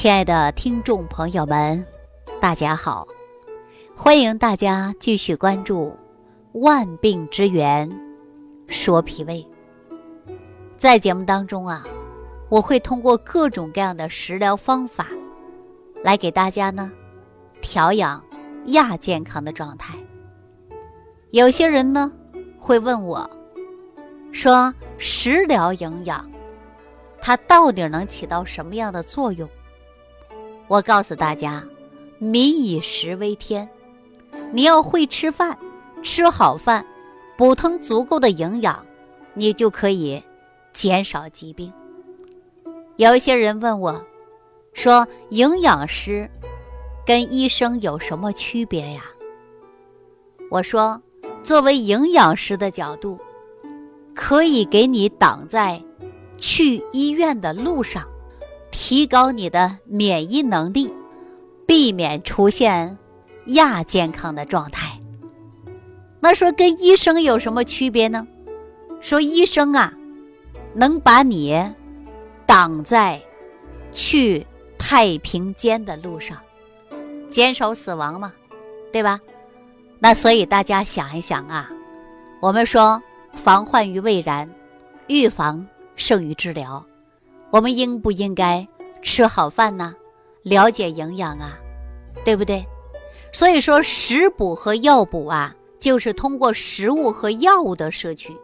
亲爱的听众朋友们，大家好！欢迎大家继续关注《万病之源说脾胃》。在节目当中啊，我会通过各种各样的食疗方法，来给大家呢调养亚健康的状态。有些人呢会问我，说食疗营养，它到底能起到什么样的作用？我告诉大家，民以食为天，你要会吃饭，吃好饭，补充足够的营养，你就可以减少疾病。有一些人问我，说营养师跟医生有什么区别呀？我说，作为营养师的角度，可以给你挡在去医院的路上。提高你的免疫能力，避免出现亚健康的状态。那说跟医生有什么区别呢？说医生啊，能把你挡在去太平间的路上，减少死亡嘛，对吧？那所以大家想一想啊，我们说防患于未然，预防胜于治疗。我们应不应该吃好饭呢？了解营养啊，对不对？所以说食补和药补啊，就是通过食物和药物的摄取，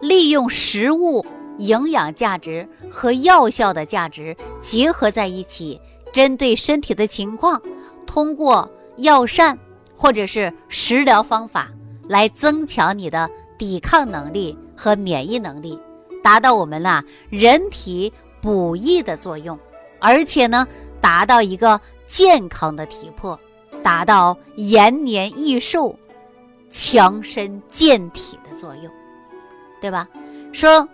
利用食物营养价值和药效的价值结合在一起，针对身体的情况，通过药膳或者是食疗方法来增强你的抵抗能力和免疫能力，达到我们呐人体。补益的作用，而且呢，达到一个健康的体魄，达到延年益寿、强身健体的作用，对吧？说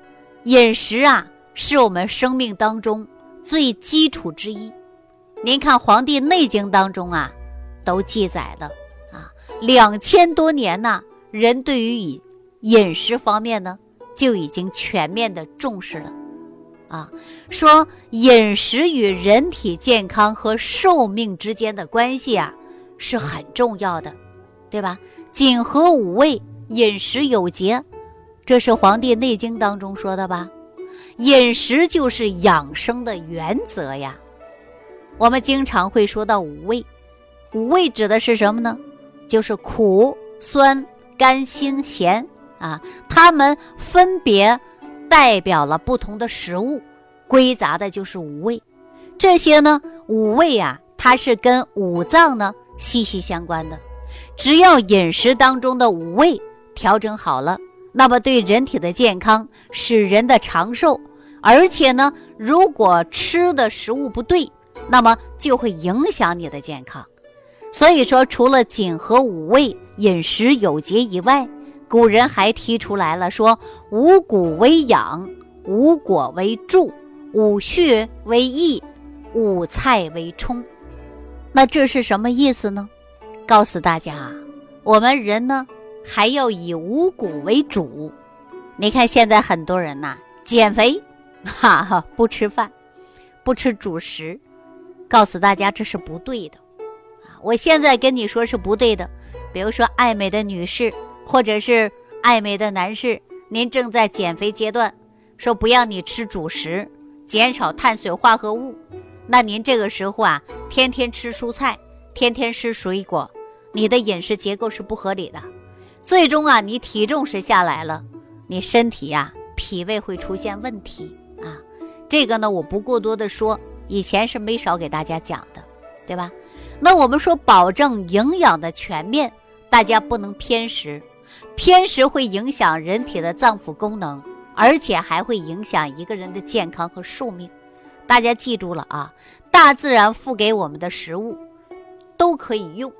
饮食啊，是我们生命当中最基础之一。您看《黄帝内经》当中啊，都记载了啊，两千多年呢，人对于饮饮食方面呢，就已经全面的重视了。啊，说饮食与人体健康和寿命之间的关系啊，是很重要的，对吧？谨和五味，饮食有节，这是《黄帝内经》当中说的吧？饮食就是养生的原则呀。我们经常会说到五味，五味指的是什么呢？就是苦、酸、甘、辛、咸啊，它们分别。代表了不同的食物，归杂的就是五味。这些呢，五味啊，它是跟五脏呢息息相关的。只要饮食当中的五味调整好了，那么对人体的健康、使人的长寿，而且呢，如果吃的食物不对，那么就会影响你的健康。所以说，除了谨和五味、饮食有节以外，古人还提出来了，说五谷为养，五果为助，五畜为益，五菜为充。那这是什么意思呢？告诉大家，我们人呢还要以五谷为主。你看现在很多人呐减肥，哈哈不吃饭，不吃主食，告诉大家这是不对的啊！我现在跟你说是不对的，比如说爱美的女士。或者是爱美的男士，您正在减肥阶段，说不要你吃主食，减少碳水化合物，那您这个时候啊，天天吃蔬菜，天天吃水果，你的饮食结构是不合理的，最终啊，你体重是下来了，你身体呀，脾胃会出现问题啊。这个呢，我不过多的说，以前是没少给大家讲的，对吧？那我们说保证营养的全面，大家不能偏食。偏食会影响人体的脏腑功能，而且还会影响一个人的健康和寿命。大家记住了啊！大自然赋给我们的食物都可以用，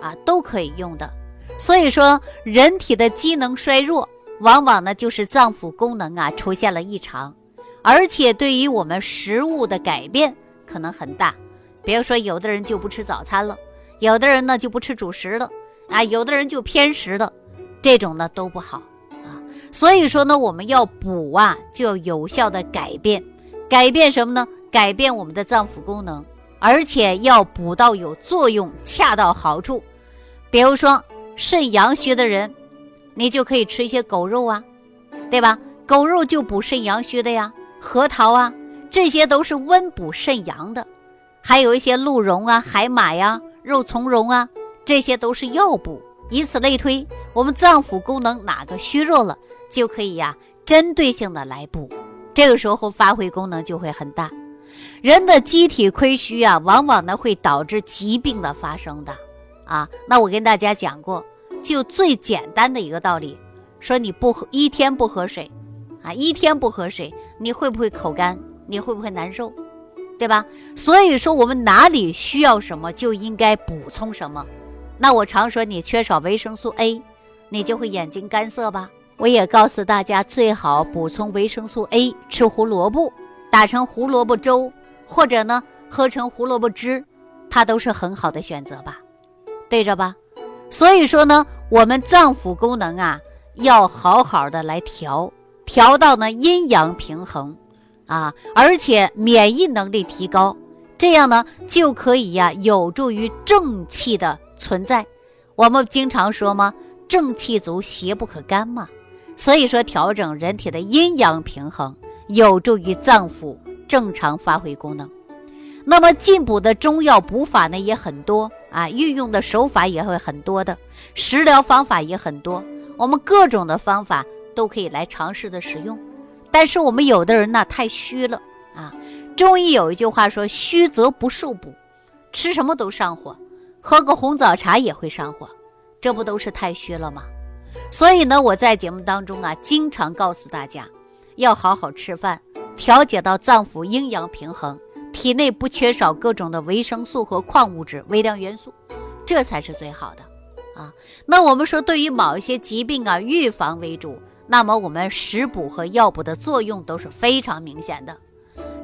啊，都可以用的。所以说，人体的机能衰弱，往往呢就是脏腑功能啊出现了异常，而且对于我们食物的改变可能很大。比如说，有的人就不吃早餐了，有的人呢就不吃主食了，啊，有的人就偏食了。这种呢都不好啊，所以说呢，我们要补啊，就要有效的改变，改变什么呢？改变我们的脏腑功能，而且要补到有作用，恰到好处。比如说肾阳虚的人，你就可以吃一些狗肉啊，对吧？狗肉就补肾阳虚的呀，核桃啊，这些都是温补肾阳的。还有一些鹿茸啊、海马呀、肉苁蓉啊，这些都是药补。以此类推，我们脏腑功能哪个虚弱了，就可以呀，针对性的来补。这个时候发挥功能就会很大。人的机体亏虚啊，往往呢会导致疾病的发生的。啊，那我跟大家讲过，就最简单的一个道理，说你不喝一天不喝水，啊，一天不喝水，你会不会口干？你会不会难受？对吧？所以说我们哪里需要什么，就应该补充什么。那我常说你缺少维生素 A，你就会眼睛干涩吧？我也告诉大家，最好补充维生素 A，吃胡萝卜，打成胡萝卜粥，或者呢喝成胡萝卜汁，它都是很好的选择吧？对着吧？所以说呢，我们脏腑功能啊，要好好的来调，调到呢阴阳平衡，啊，而且免疫能力提高，这样呢就可以呀，有助于正气的存在。我们经常说吗？正气足，邪不可干嘛。所以说，调整人体的阴阳平衡，有助于脏腑正常发挥功能。那么进补的中药补法呢也很多啊，运用的手法也会很多的，食疗方法也很多，我们各种的方法都可以来尝试的使用。但是我们有的人呢太虚了啊，中医有一句话说：“虚则不受补，吃什么都上火，喝个红枣茶也会上火，这不都是太虚了吗？”所以呢，我在节目当中啊，经常告诉大家，要好好吃饭，调节到脏腑阴阳平衡。体内不缺少各种的维生素和矿物质、微量元素，这才是最好的啊。那我们说，对于某一些疾病啊，预防为主，那么我们食补和药补的作用都是非常明显的。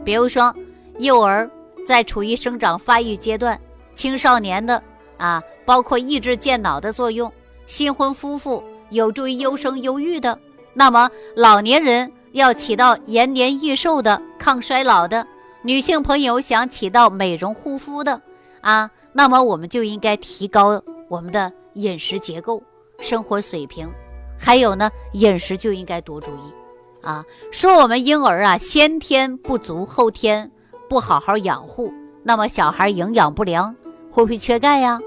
比如说，幼儿在处于生长发育阶段，青少年的啊，包括抑制健脑的作用；新婚夫妇有助于优生优育的；那么老年人要起到延年益寿的、抗衰老的。女性朋友想起到美容护肤的啊，那么我们就应该提高我们的饮食结构、生活水平，还有呢，饮食就应该多注意啊。说我们婴儿啊，先天不足，后天不好好养护，那么小孩营养不良，会不会缺钙呀？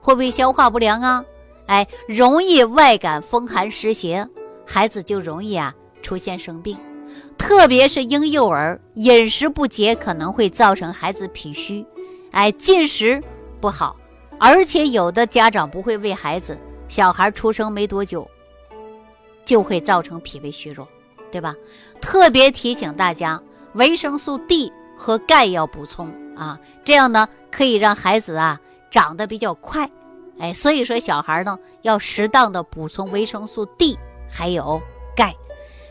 会不会消化不良啊？哎，容易外感风寒湿邪，孩子就容易啊出现生病。特别是婴幼儿饮食不节，可能会造成孩子脾虚，哎，进食不好，而且有的家长不会喂孩子，小孩出生没多久，就会造成脾胃虚弱，对吧？特别提醒大家，维生素 D 和钙要补充啊，这样呢可以让孩子啊长得比较快，哎，所以说小孩呢要适当的补充维生素 D 还有钙。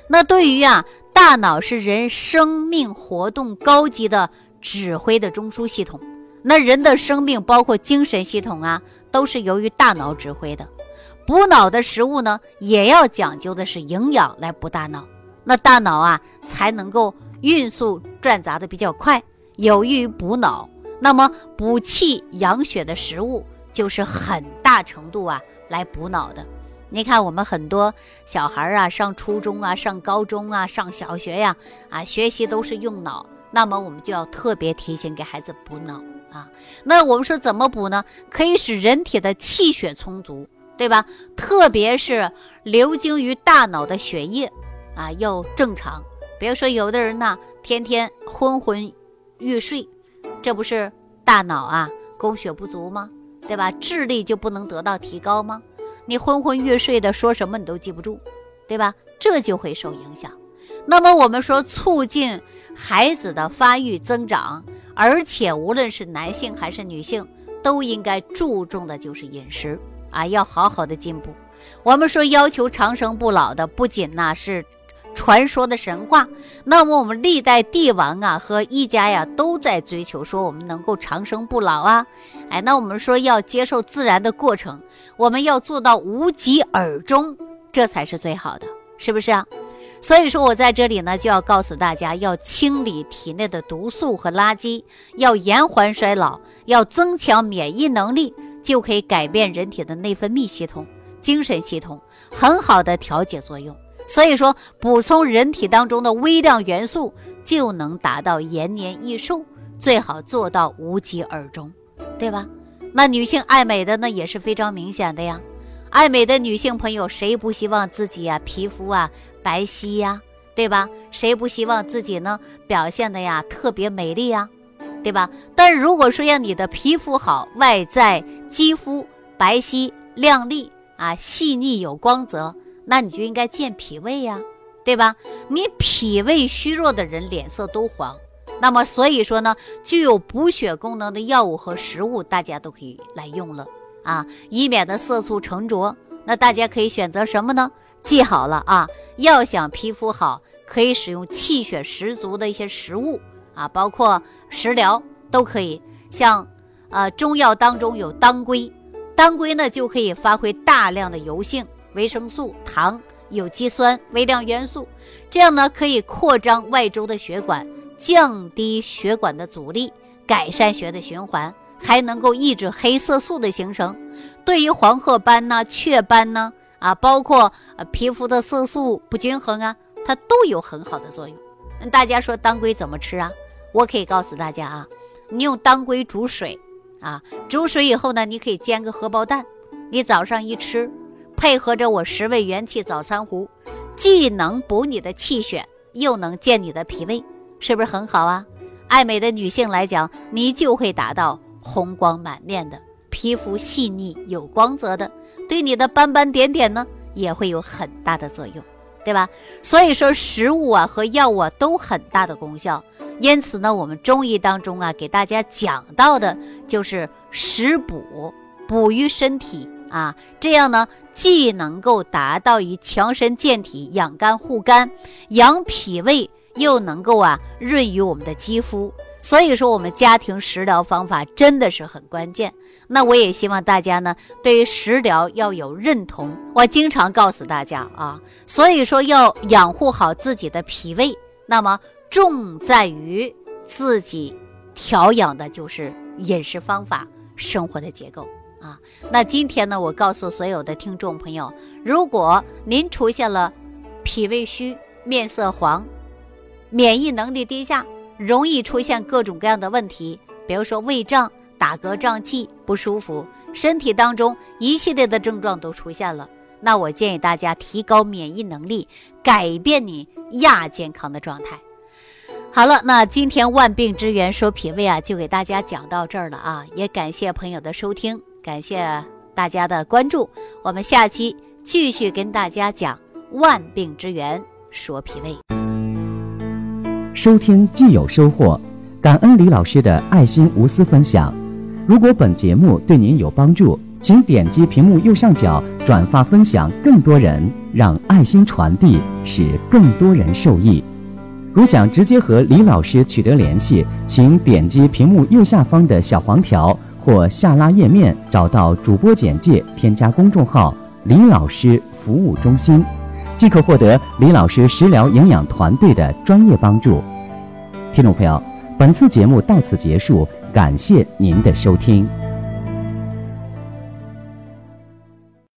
那对于啊。大脑是人生命活动高级的指挥的中枢系统，那人的生命包括精神系统啊，都是由于大脑指挥的。补脑的食物呢，也要讲究的是营养来补大脑，那大脑啊才能够运速转杂的比较快，有益于补脑。那么补气养血的食物，就是很大程度啊来补脑的。你看，我们很多小孩啊，上初中啊，上高中啊，上小学呀，啊，学习都是用脑。那么我们就要特别提醒给孩子补脑啊。那我们说怎么补呢？可以使人体的气血充足，对吧？特别是流经于大脑的血液啊要正常。比如说有的人呢，天天昏昏欲睡，这不是大脑啊供血不足吗？对吧？智力就不能得到提高吗？你昏昏欲睡的，说什么你都记不住，对吧？这就会受影响。那么我们说，促进孩子的发育增长，而且无论是男性还是女性，都应该注重的就是饮食啊，要好好的进步。我们说，要求长生不老的，不仅呢是。传说的神话，那么我们历代帝王啊和医家呀都在追求说我们能够长生不老啊，哎，那我们说要接受自然的过程，我们要做到无疾而终，这才是最好的，是不是啊？所以说我在这里呢，就要告诉大家，要清理体内的毒素和垃圾，要延缓衰老，要增强免疫能力，就可以改变人体的内分泌系统、精神系统，很好的调节作用。所以说，补充人体当中的微量元素，就能达到延年益寿，最好做到无疾而终，对吧？那女性爱美的呢，也是非常明显的呀。爱美的女性朋友，谁不希望自己啊皮肤啊白皙呀，对吧？谁不希望自己呢表现的呀特别美丽呀，对吧？但如果说要你的皮肤好，外在肌肤白皙亮丽啊，细腻有光泽，那你就应该健脾胃呀，对吧？你脾胃虚弱的人脸色都黄，那么所以说呢，具有补血功能的药物和食物，大家都可以来用了。啊，以免的色素沉着，那大家可以选择什么呢？记好了啊，要想皮肤好，可以使用气血十足的一些食物啊，包括食疗都可以。像，呃，中药当中有当归，当归呢就可以发挥大量的油性、维生素、糖、有机酸、微量元素，这样呢可以扩张外周的血管，降低血管的阻力，改善血的循环。还能够抑制黑色素的形成，对于黄褐斑呐、雀斑呐啊，包括呃皮肤的色素不均衡啊，它都有很好的作用。大家说当归怎么吃啊？我可以告诉大家啊，你用当归煮水啊，煮水以后呢，你可以煎个荷包蛋，你早上一吃，配合着我十味元气早餐壶，既能补你的气血，又能健你的脾胃，是不是很好啊？爱美的女性来讲，你就会达到。红光满面的皮肤细腻有光泽的，对你的斑斑点点呢也会有很大的作用，对吧？所以说食物啊和药物啊都很大的功效，因此呢，我们中医当中啊给大家讲到的就是食补，补于身体啊，这样呢既能够达到于强身健体、养肝护肝、养脾胃，又能够啊润于我们的肌肤。所以说，我们家庭食疗方法真的是很关键。那我也希望大家呢，对于食疗要有认同。我经常告诉大家啊，所以说要养护好自己的脾胃，那么重在于自己调养的就是饮食方法、生活的结构啊。那今天呢，我告诉所有的听众朋友，如果您出现了脾胃虚、面色黄、免疫能力低下。容易出现各种各样的问题，比如说胃胀、打嗝、胀气、不舒服，身体当中一系列的症状都出现了。那我建议大家提高免疫能力，改变你亚健康的状态。好了，那今天万病之源说脾胃啊，就给大家讲到这儿了啊！也感谢朋友的收听，感谢大家的关注。我们下期继续跟大家讲万病之源说脾胃。收听既有收获，感恩李老师的爱心无私分享。如果本节目对您有帮助，请点击屏幕右上角转发分享，更多人让爱心传递，使更多人受益。如想直接和李老师取得联系，请点击屏幕右下方的小黄条或下拉页面，找到主播简介，添加公众号“李老师服务中心”。即可获得李老师食疗营养团队的专业帮助。听众朋友，本次节目到此结束，感谢您的收听。